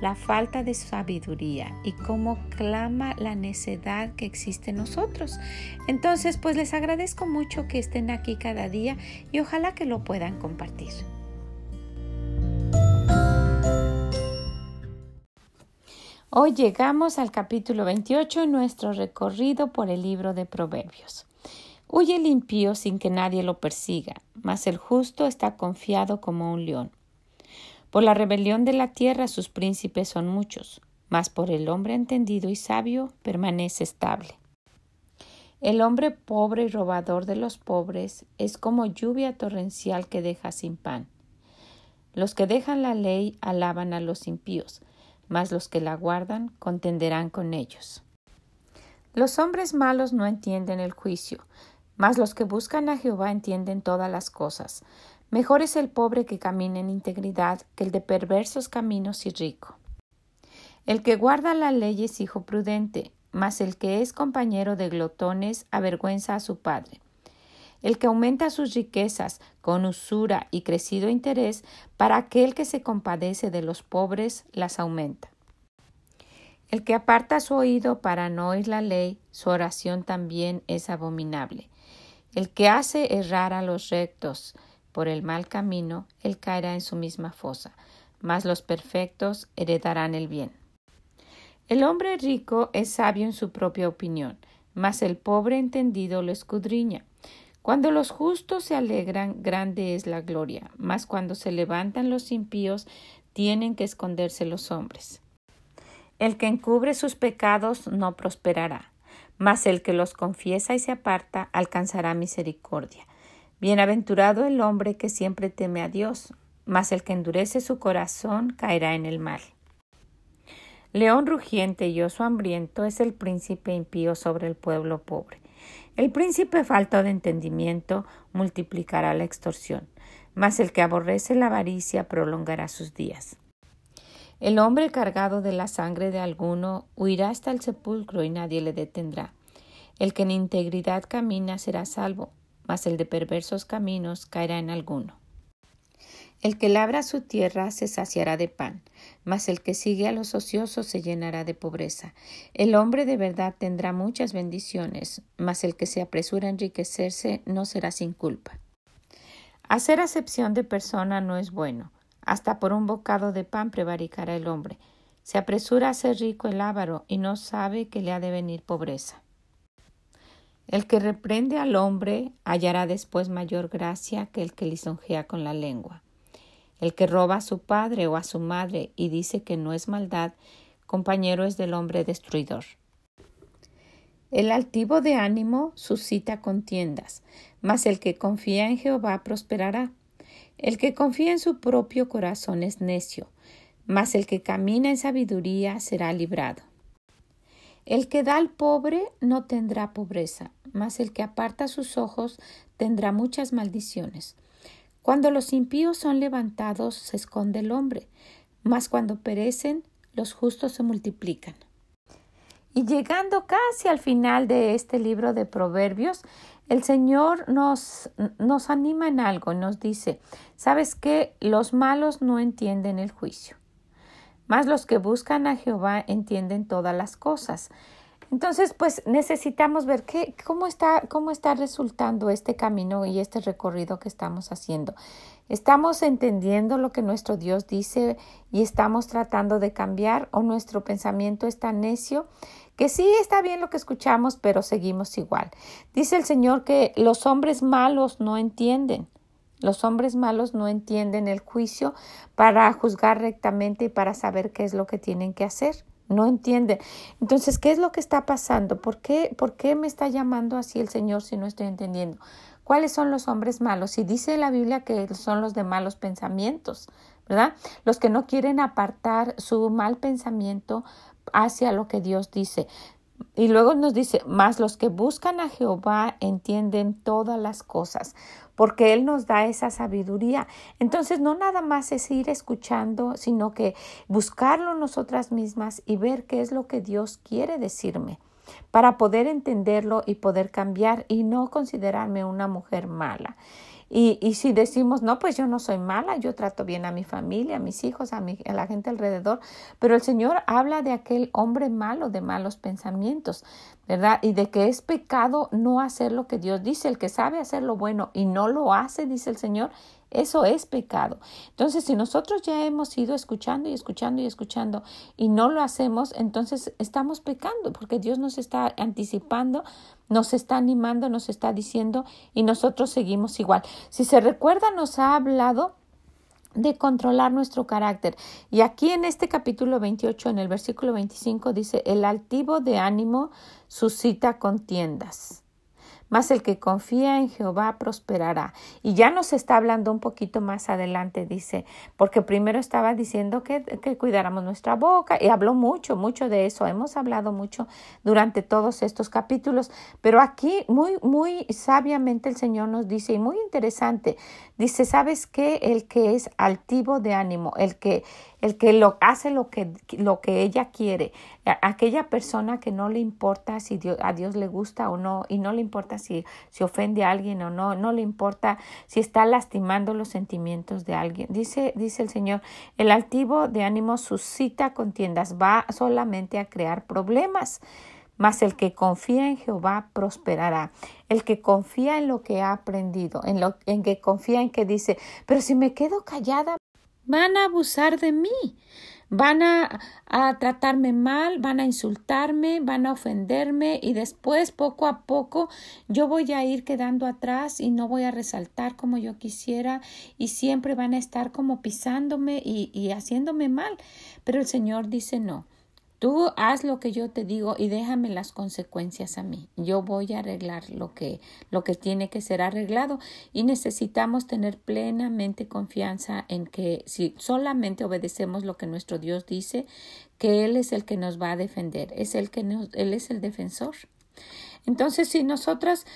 la falta de sabiduría y cómo clama la necedad que existe en nosotros. Entonces, pues les agradezco mucho que estén aquí cada día y ojalá que lo puedan compartir. Hoy llegamos al capítulo 28 en nuestro recorrido por el libro de Proverbios. Huye el impío sin que nadie lo persiga, mas el justo está confiado como un león. Por la rebelión de la tierra sus príncipes son muchos, mas por el hombre entendido y sabio permanece estable. El hombre pobre y robador de los pobres es como lluvia torrencial que deja sin pan. Los que dejan la ley alaban a los impíos, mas los que la guardan contenderán con ellos. Los hombres malos no entienden el juicio, mas los que buscan a Jehová entienden todas las cosas. Mejor es el pobre que camina en integridad que el de perversos caminos y rico. El que guarda la ley es hijo prudente, mas el que es compañero de glotones avergüenza a su padre. El que aumenta sus riquezas con usura y crecido interés, para aquel que se compadece de los pobres las aumenta. El que aparta su oído para no oír la ley, su oración también es abominable. El que hace errar a los rectos, por el mal camino, él caerá en su misma fosa, mas los perfectos heredarán el bien. El hombre rico es sabio en su propia opinión, mas el pobre entendido lo escudriña. Cuando los justos se alegran, grande es la gloria, mas cuando se levantan los impíos, tienen que esconderse los hombres. El que encubre sus pecados no prosperará, mas el que los confiesa y se aparta alcanzará misericordia. Bienaventurado el hombre que siempre teme a Dios, mas el que endurece su corazón caerá en el mal. León rugiente y oso hambriento es el príncipe impío sobre el pueblo pobre. El príncipe falto de entendimiento multiplicará la extorsión, mas el que aborrece la avaricia prolongará sus días. El hombre cargado de la sangre de alguno huirá hasta el sepulcro y nadie le detendrá. El que en integridad camina será salvo, mas el de perversos caminos caerá en alguno. El que labra su tierra se saciará de pan, mas el que sigue a los ociosos se llenará de pobreza. El hombre de verdad tendrá muchas bendiciones, mas el que se apresura a enriquecerse no será sin culpa. Hacer acepción de persona no es bueno, hasta por un bocado de pan prevaricará el hombre. Se apresura a ser rico el avaro y no sabe que le ha de venir pobreza. El que reprende al hombre hallará después mayor gracia que el que lisonjea con la lengua. El que roba a su padre o a su madre y dice que no es maldad, compañero es del hombre destruidor. El altivo de ánimo suscita contiendas, mas el que confía en Jehová prosperará. El que confía en su propio corazón es necio, mas el que camina en sabiduría será librado. El que da al pobre no tendrá pobreza, mas el que aparta sus ojos tendrá muchas maldiciones. Cuando los impíos son levantados, se esconde el hombre, mas cuando perecen, los justos se multiplican. Y llegando casi al final de este libro de Proverbios, el Señor nos, nos anima en algo, nos dice, ¿sabes qué? Los malos no entienden el juicio. Más los que buscan a Jehová entienden todas las cosas. Entonces, pues necesitamos ver qué, cómo, está, cómo está resultando este camino y este recorrido que estamos haciendo. ¿Estamos entendiendo lo que nuestro Dios dice y estamos tratando de cambiar o nuestro pensamiento está necio? Que sí está bien lo que escuchamos, pero seguimos igual. Dice el Señor que los hombres malos no entienden. Los hombres malos no entienden el juicio para juzgar rectamente y para saber qué es lo que tienen que hacer. No entienden. Entonces, ¿qué es lo que está pasando? ¿Por qué, ¿Por qué me está llamando así el Señor si no estoy entendiendo? ¿Cuáles son los hombres malos? Y dice la Biblia que son los de malos pensamientos, ¿verdad? Los que no quieren apartar su mal pensamiento hacia lo que Dios dice. Y luego nos dice, más los que buscan a Jehová entienden todas las cosas, porque Él nos da esa sabiduría. Entonces, no nada más es ir escuchando, sino que buscarlo nosotras mismas y ver qué es lo que Dios quiere decirme para poder entenderlo y poder cambiar y no considerarme una mujer mala. Y, y, si decimos, no, pues yo no soy mala, yo trato bien a mi familia, a mis hijos, a, mi, a la gente alrededor, pero el Señor habla de aquel hombre malo, de malos pensamientos, ¿verdad? Y de que es pecado no hacer lo que Dios dice, el que sabe hacer lo bueno y no lo hace, dice el Señor, eso es pecado. Entonces, si nosotros ya hemos ido escuchando y escuchando y escuchando y no lo hacemos, entonces estamos pecando porque Dios nos está anticipando, nos está animando, nos está diciendo y nosotros seguimos igual. Si se recuerda, nos ha hablado de controlar nuestro carácter. Y aquí en este capítulo 28, en el versículo 25, dice, el altivo de ánimo suscita contiendas mas el que confía en Jehová prosperará. Y ya nos está hablando un poquito más adelante, dice, porque primero estaba diciendo que, que cuidáramos nuestra boca y habló mucho, mucho de eso. Hemos hablado mucho durante todos estos capítulos, pero aquí muy, muy sabiamente el Señor nos dice, y muy interesante, dice, ¿sabes qué? El que es altivo de ánimo, el que el que lo hace lo que, lo que ella quiere, aquella persona que no le importa si a Dios le gusta o no, y no le importa si, si ofende a alguien o no, no le importa si está lastimando los sentimientos de alguien. Dice, dice el Señor, el altivo de ánimo suscita contiendas, va solamente a crear problemas. Mas el que confía en Jehová prosperará. El que confía en lo que ha aprendido, en lo en que confía en que dice, pero si me quedo callada, van a abusar de mí, van a, a, tratarme mal, van a insultarme, van a ofenderme y después poco a poco yo voy a ir quedando atrás y no voy a resaltar como yo quisiera y siempre van a estar como pisándome y, y haciéndome mal. Pero el Señor dice no. Tú haz lo que yo te digo y déjame las consecuencias a mí. Yo voy a arreglar lo que, lo que tiene que ser arreglado y necesitamos tener plenamente confianza en que si solamente obedecemos lo que nuestro Dios dice, que Él es el que nos va a defender, es el que nos, Él es el defensor. Entonces, si nosotras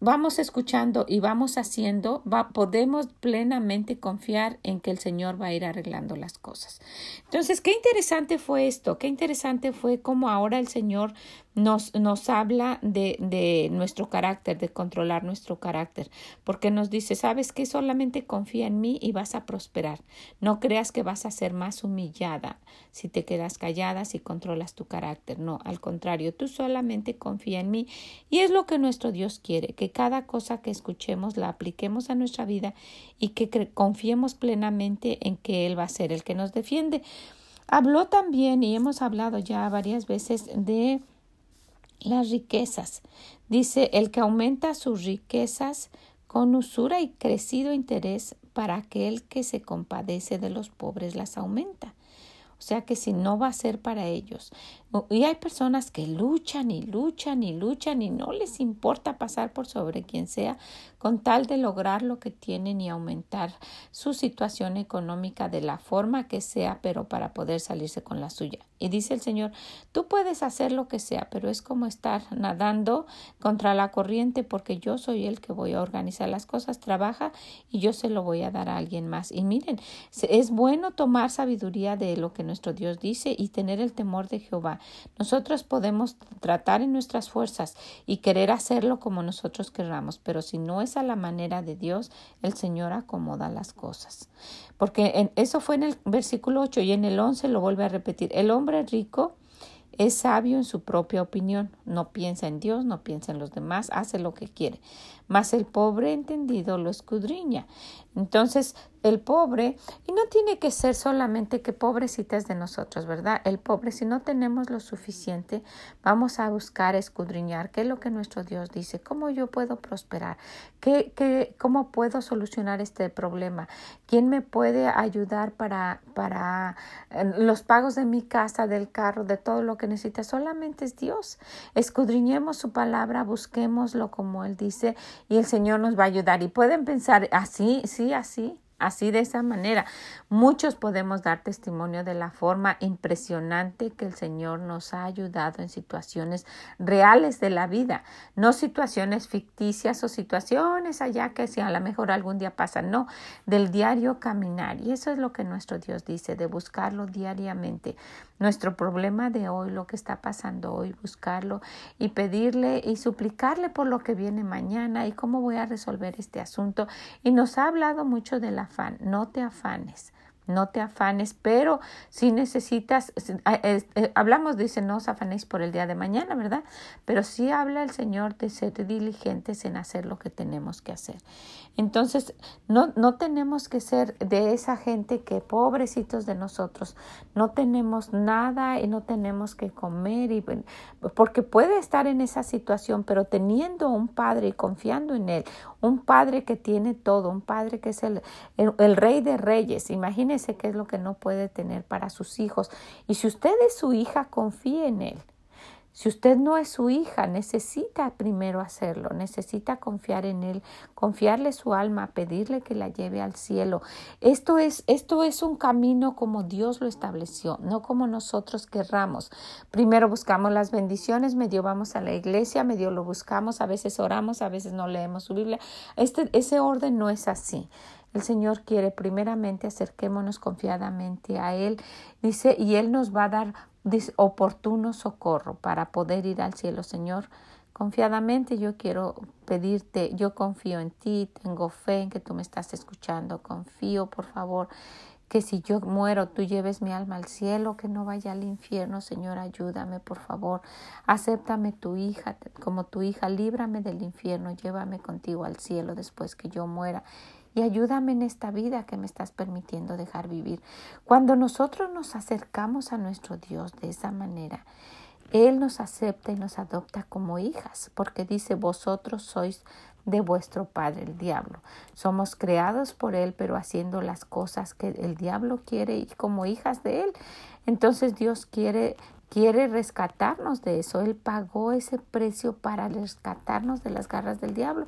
vamos escuchando y vamos haciendo, podemos plenamente confiar en que el Señor va a ir arreglando las cosas. Entonces, qué interesante fue esto, qué interesante fue cómo ahora el Señor nos, nos habla de, de, nuestro carácter, de controlar nuestro carácter, porque nos dice, sabes que solamente confía en mí y vas a prosperar. No creas que vas a ser más humillada si te quedas callada, si controlas tu carácter. No, al contrario, tú solamente confía en mí y es lo que nuestro Dios quiere, que cada cosa que escuchemos la apliquemos a nuestra vida y que confiemos plenamente en que Él va a ser el que nos defiende. Habló también, y hemos hablado ya varias veces, de las riquezas. Dice, el que aumenta sus riquezas con usura y crecido interés para aquel que se compadece de los pobres las aumenta. O sea que si no va a ser para ellos. Y hay personas que luchan y luchan y luchan y no les importa pasar por sobre quien sea con tal de lograr lo que tienen y aumentar su situación económica de la forma que sea, pero para poder salirse con la suya. Y dice el Señor, tú puedes hacer lo que sea, pero es como estar nadando contra la corriente porque yo soy el que voy a organizar las cosas, trabaja y yo se lo voy a dar a alguien más. Y miren, es bueno tomar sabiduría de lo que nuestro Dios dice y tener el temor de Jehová. Nosotros podemos tratar en nuestras fuerzas y querer hacerlo como nosotros querramos, pero si no es a la manera de Dios, el Señor acomoda las cosas. Porque en, eso fue en el versículo 8 y en el 11 lo vuelve a repetir. El hombre rico es sabio en su propia opinión, no piensa en Dios, no piensa en los demás, hace lo que quiere. Mas el pobre entendido lo escudriña. Entonces, el pobre, y no tiene que ser solamente que pobrecitas de nosotros, ¿verdad? El pobre, si no tenemos lo suficiente, vamos a buscar escudriñar qué es lo que nuestro Dios dice, cómo yo puedo prosperar, ¿Qué, qué, cómo puedo solucionar este problema, quién me puede ayudar para, para eh, los pagos de mi casa, del carro, de todo lo que necesita, solamente es Dios. Escudriñemos su palabra, busquémoslo como Él dice, y el Señor nos va a ayudar. Y pueden pensar así, sí, así Así de esa manera, muchos podemos dar testimonio de la forma impresionante que el Señor nos ha ayudado en situaciones reales de la vida, no situaciones ficticias o situaciones allá que si a lo mejor algún día pasan, no, del diario caminar. Y eso es lo que nuestro Dios dice, de buscarlo diariamente. Nuestro problema de hoy, lo que está pasando hoy, buscarlo y pedirle y suplicarle por lo que viene mañana y cómo voy a resolver este asunto. Y nos ha hablado mucho del no te afanes no te afanes, pero si necesitas, eh, hablamos, dice, no os afanéis por el día de mañana, ¿verdad? Pero sí habla el Señor de ser diligentes en hacer lo que tenemos que hacer. Entonces, no, no tenemos que ser de esa gente que, pobrecitos de nosotros, no tenemos nada y no tenemos que comer, y, porque puede estar en esa situación, pero teniendo un Padre y confiando en Él, un Padre que tiene todo, un Padre que es el, el, Rey de Reyes. Imagínese qué es lo que no puede tener para sus hijos. Y si usted es su hija, confíe en Él. Si usted no es su hija, necesita primero hacerlo, necesita confiar en él, confiarle su alma, pedirle que la lleve al cielo. Esto es esto es un camino como Dios lo estableció, no como nosotros querramos. Primero buscamos las bendiciones, medio vamos a la iglesia, medio lo buscamos, a veces oramos, a veces no leemos su Biblia. Este ese orden no es así. El Señor quiere primeramente acerquémonos confiadamente a Él, dice, y Él nos va a dar oportuno socorro para poder ir al cielo, Señor. Confiadamente yo quiero pedirte, yo confío en ti, tengo fe en que tú me estás escuchando, confío por favor que si yo muero tú lleves mi alma al cielo, que no vaya al infierno, Señor, ayúdame por favor, acéptame tu hija como tu hija, líbrame del infierno, llévame contigo al cielo después que yo muera y ayúdame en esta vida que me estás permitiendo dejar vivir. Cuando nosotros nos acercamos a nuestro Dios de esa manera, Él nos acepta y nos adopta como hijas, porque dice, vosotros sois de vuestro padre, el diablo. Somos creados por Él, pero haciendo las cosas que el diablo quiere y como hijas de Él. Entonces Dios quiere quiere rescatarnos de eso. Él pagó ese precio para rescatarnos de las garras del diablo.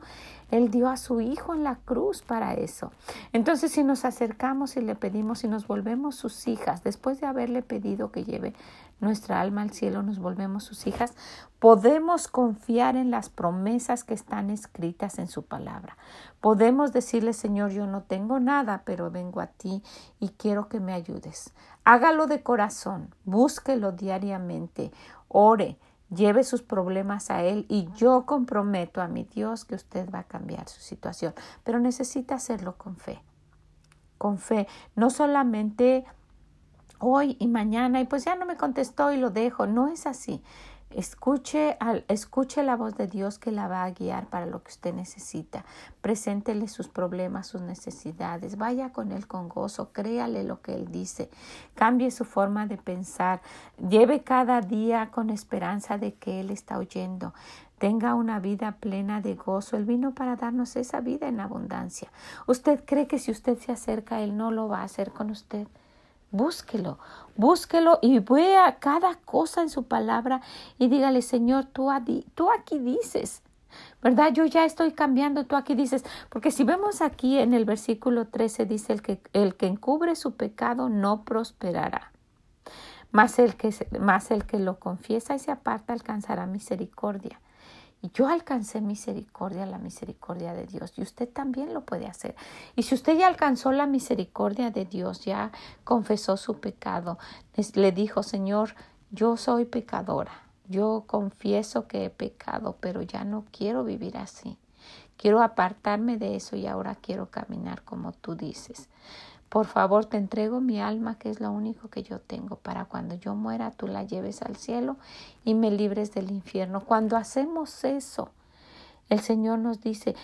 Él dio a su Hijo en la cruz para eso. Entonces, si nos acercamos y le pedimos y nos volvemos sus hijas, después de haberle pedido que lleve nuestra alma al cielo, nos volvemos sus hijas, podemos confiar en las promesas que están escritas en su palabra. Podemos decirle, Señor, yo no tengo nada, pero vengo a ti y quiero que me ayudes. Hágalo de corazón, búsquelo diariamente, ore, lleve sus problemas a Él y yo comprometo a mi Dios que usted va a cambiar su situación, pero necesita hacerlo con fe, con fe, no solamente hoy y mañana y pues ya no me contestó y lo dejo, no es así. Escuche, al, escuche la voz de Dios que la va a guiar para lo que usted necesita. Preséntele sus problemas, sus necesidades. Vaya con Él con gozo. Créale lo que Él dice. Cambie su forma de pensar. Lleve cada día con esperanza de que Él está oyendo. Tenga una vida plena de gozo. Él vino para darnos esa vida en abundancia. ¿Usted cree que si usted se acerca a Él no lo va a hacer con usted? Búsquelo, búsquelo y vea cada cosa en su palabra y dígale, Señor, tú, aquí dices, ¿verdad? Yo ya estoy cambiando, tú aquí dices, porque si vemos aquí en el versículo 13 dice el que, el que encubre su pecado no prosperará, más el que, más el que lo confiesa y se aparta alcanzará misericordia. Yo alcancé misericordia, la misericordia de Dios. Y usted también lo puede hacer. Y si usted ya alcanzó la misericordia de Dios, ya confesó su pecado, le dijo, Señor, yo soy pecadora. Yo confieso que he pecado, pero ya no quiero vivir así. Quiero apartarme de eso y ahora quiero caminar como tú dices. Por favor, te entrego mi alma, que es lo único que yo tengo, para cuando yo muera tú la lleves al cielo y me libres del infierno. Cuando hacemos eso, el Señor nos dice,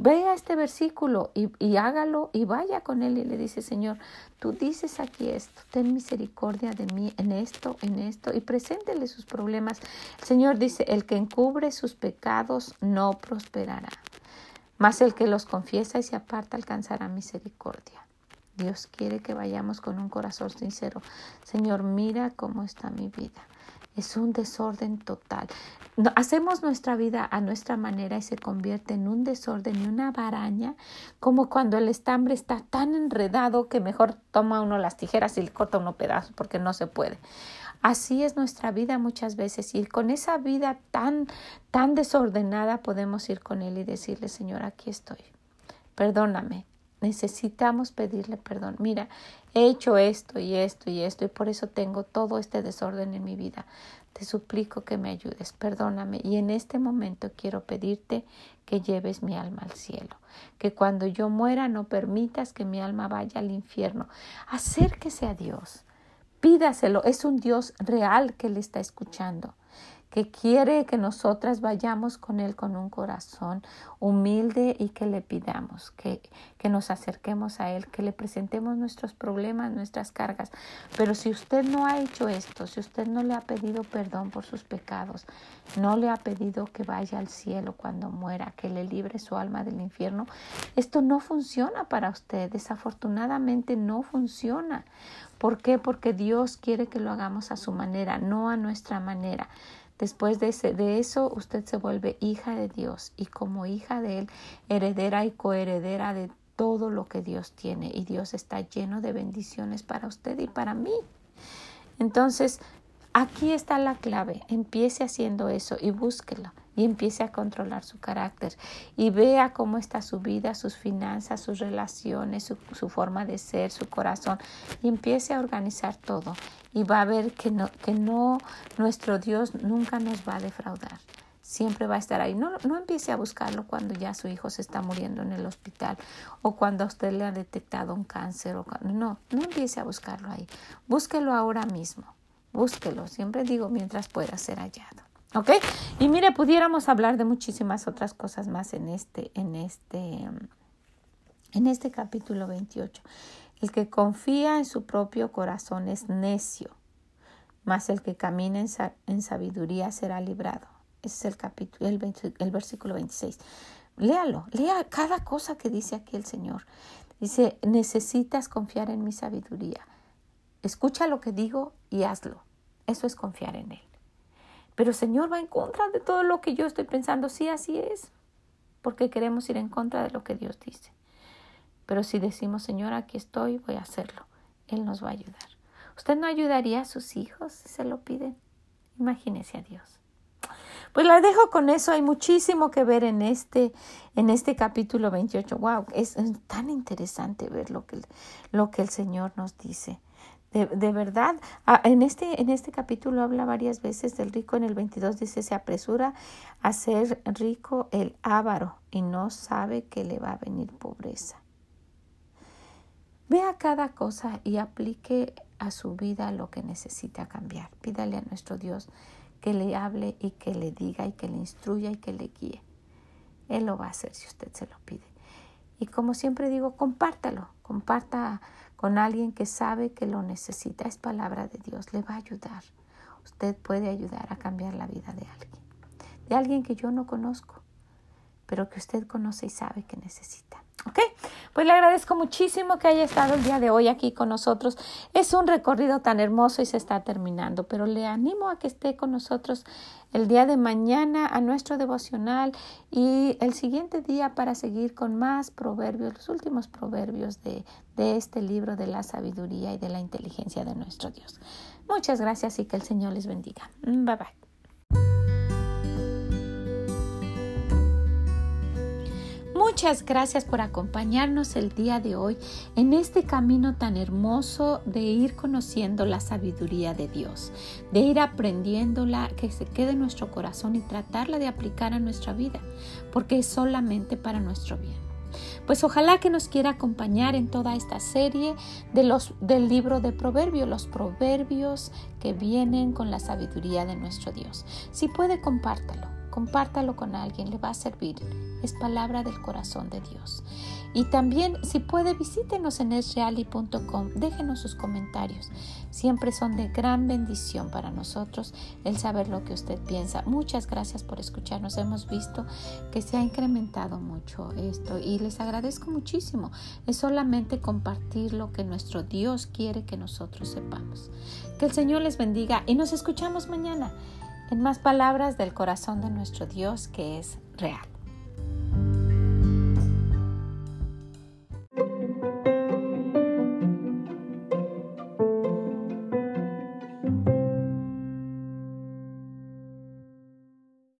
vea este versículo y, y, hágalo y vaya con él y le dice, Señor, tú dices aquí esto, ten misericordia de mí en esto, en esto y preséntele sus problemas. El Señor dice, el que encubre sus pecados no prosperará, mas el que los confiesa y se aparta alcanzará misericordia. Dios quiere que vayamos con un corazón sincero. Señor, mira cómo está mi vida. es un desorden total. hacemos nuestra vida a nuestra manera y se convierte en un desorden y una baraña, como cuando el estambre está tan enredado que mejor toma uno las tijeras y le corta uno pedazos porque no se puede. Así es nuestra vida muchas veces y con esa vida tan tan desordenada podemos ir con él y decirle, Señor, aquí estoy. Perdóname, necesitamos pedirle perdón. Mira, he hecho esto y esto y esto y por eso tengo todo este desorden en mi vida. Te suplico que me ayudes, perdóname y en este momento quiero pedirte que lleves mi alma al cielo, que cuando yo muera no permitas que mi alma vaya al infierno. Acérquese a Dios, pídaselo, es un Dios real que le está escuchando que quiere que nosotras vayamos con Él con un corazón humilde y que le pidamos, que, que nos acerquemos a Él, que le presentemos nuestros problemas, nuestras cargas. Pero si usted no ha hecho esto, si usted no le ha pedido perdón por sus pecados, no le ha pedido que vaya al cielo cuando muera, que le libre su alma del infierno, esto no funciona para usted, desafortunadamente no funciona. ¿Por qué? Porque Dios quiere que lo hagamos a su manera, no a nuestra manera. Después de, de, eso, usted se vuelve hija de Dios y como hija de Él, heredera y coheredera de todo lo que Dios tiene. Y Dios está lleno de bendiciones para usted y para mí. Entonces, aquí está la clave. Empiece haciendo eso y búsquelo y empiece a controlar su carácter y vea cómo está su vida, sus finanzas, sus relaciones, su, forma de ser, su corazón y empiece a organizar todo y va a ver que no, que no, nuestro Dios nunca nos va a defraudar. Siempre va a estar ahí. No, no empiece a buscarlo cuando ya su hijo se está muriendo en el hospital o cuando a usted le ha detectado un cáncer. O no, no empiece a buscarlo ahí. Búsquelo ahora mismo. Búsquelo. Siempre digo mientras pueda ser hallado. Y mire, pudiéramos hablar de muchísimas otras cosas más en este, en este, en este capítulo 28. El que confía en su propio corazón es necio, mas el que camina en, sabiduría será librado. Ese es el capítulo, el, el versículo 26. Léalo, lea cada cosa que dice aquí el Señor. Dice, necesitas confiar en mi sabiduría. Escucha lo que digo y hazlo. Eso es confiar en Él. Pero Señor va en contra de todo lo que yo estoy pensando. Sí, así es. Porque queremos ir en contra de lo que Dios dice. Pero si decimos, Señor, aquí estoy, voy a hacerlo. Él nos va a ayudar. ¿Usted no ayudaría a sus hijos si se lo piden? Imagínese a Dios. Pues la dejo con eso. Hay muchísimo que ver en este, en este capítulo 28. Wow, es, tan interesante ver lo que, lo que el Señor nos dice. De, verdad, en este, en este capítulo habla varias veces del rico. En el 22 dice, se apresura a ser rico el ávaro y no sabe que le va a venir pobreza. Vea cada cosa y aplique a su vida lo que necesita cambiar. Pídale a nuestro Dios que le hable y que le diga y que le instruya y que le guíe. Él lo va a hacer si usted se lo pide. Y como siempre digo, compártalo, comparta con alguien que sabe que lo necesita. Es palabra de Dios, le va a ayudar. Usted puede ayudar a cambiar la vida de alguien, de alguien que yo no conozco, pero que usted conoce y sabe que necesita. ¿Ok? Pues le agradezco muchísimo que haya estado el día de hoy aquí con nosotros. Es un recorrido tan hermoso y se está terminando, pero le animo a que esté con nosotros el día de mañana a nuestro devocional y el siguiente día para seguir con más proverbios, los últimos proverbios de, de este libro de la sabiduría y de la inteligencia de nuestro Dios. Muchas gracias y que el Señor les bendiga. Bye bye. Muchas gracias por acompañarnos el día de hoy en este camino tan hermoso de ir conociendo la sabiduría de Dios, de ir aprendiéndola que se quede en nuestro corazón y tratarla de aplicar a nuestra vida, porque es solamente para nuestro bien. Pues ojalá que nos quiera acompañar en toda esta serie de los, del libro de Proverbios, los proverbios que vienen con la sabiduría de nuestro Dios. Si puede, compártalo compártalo con alguien, le va a servir. Es palabra del corazón de Dios. Y también, si puede, visítenos en esreali.com, déjenos sus comentarios. Siempre son de gran bendición para nosotros el saber lo que usted piensa. Muchas gracias por escucharnos. Hemos visto que se ha incrementado mucho esto y les agradezco muchísimo. Es solamente compartir lo que nuestro Dios quiere que nosotros sepamos. Que el Señor les bendiga y nos escuchamos mañana en más palabras del corazón de nuestro Dios que es real.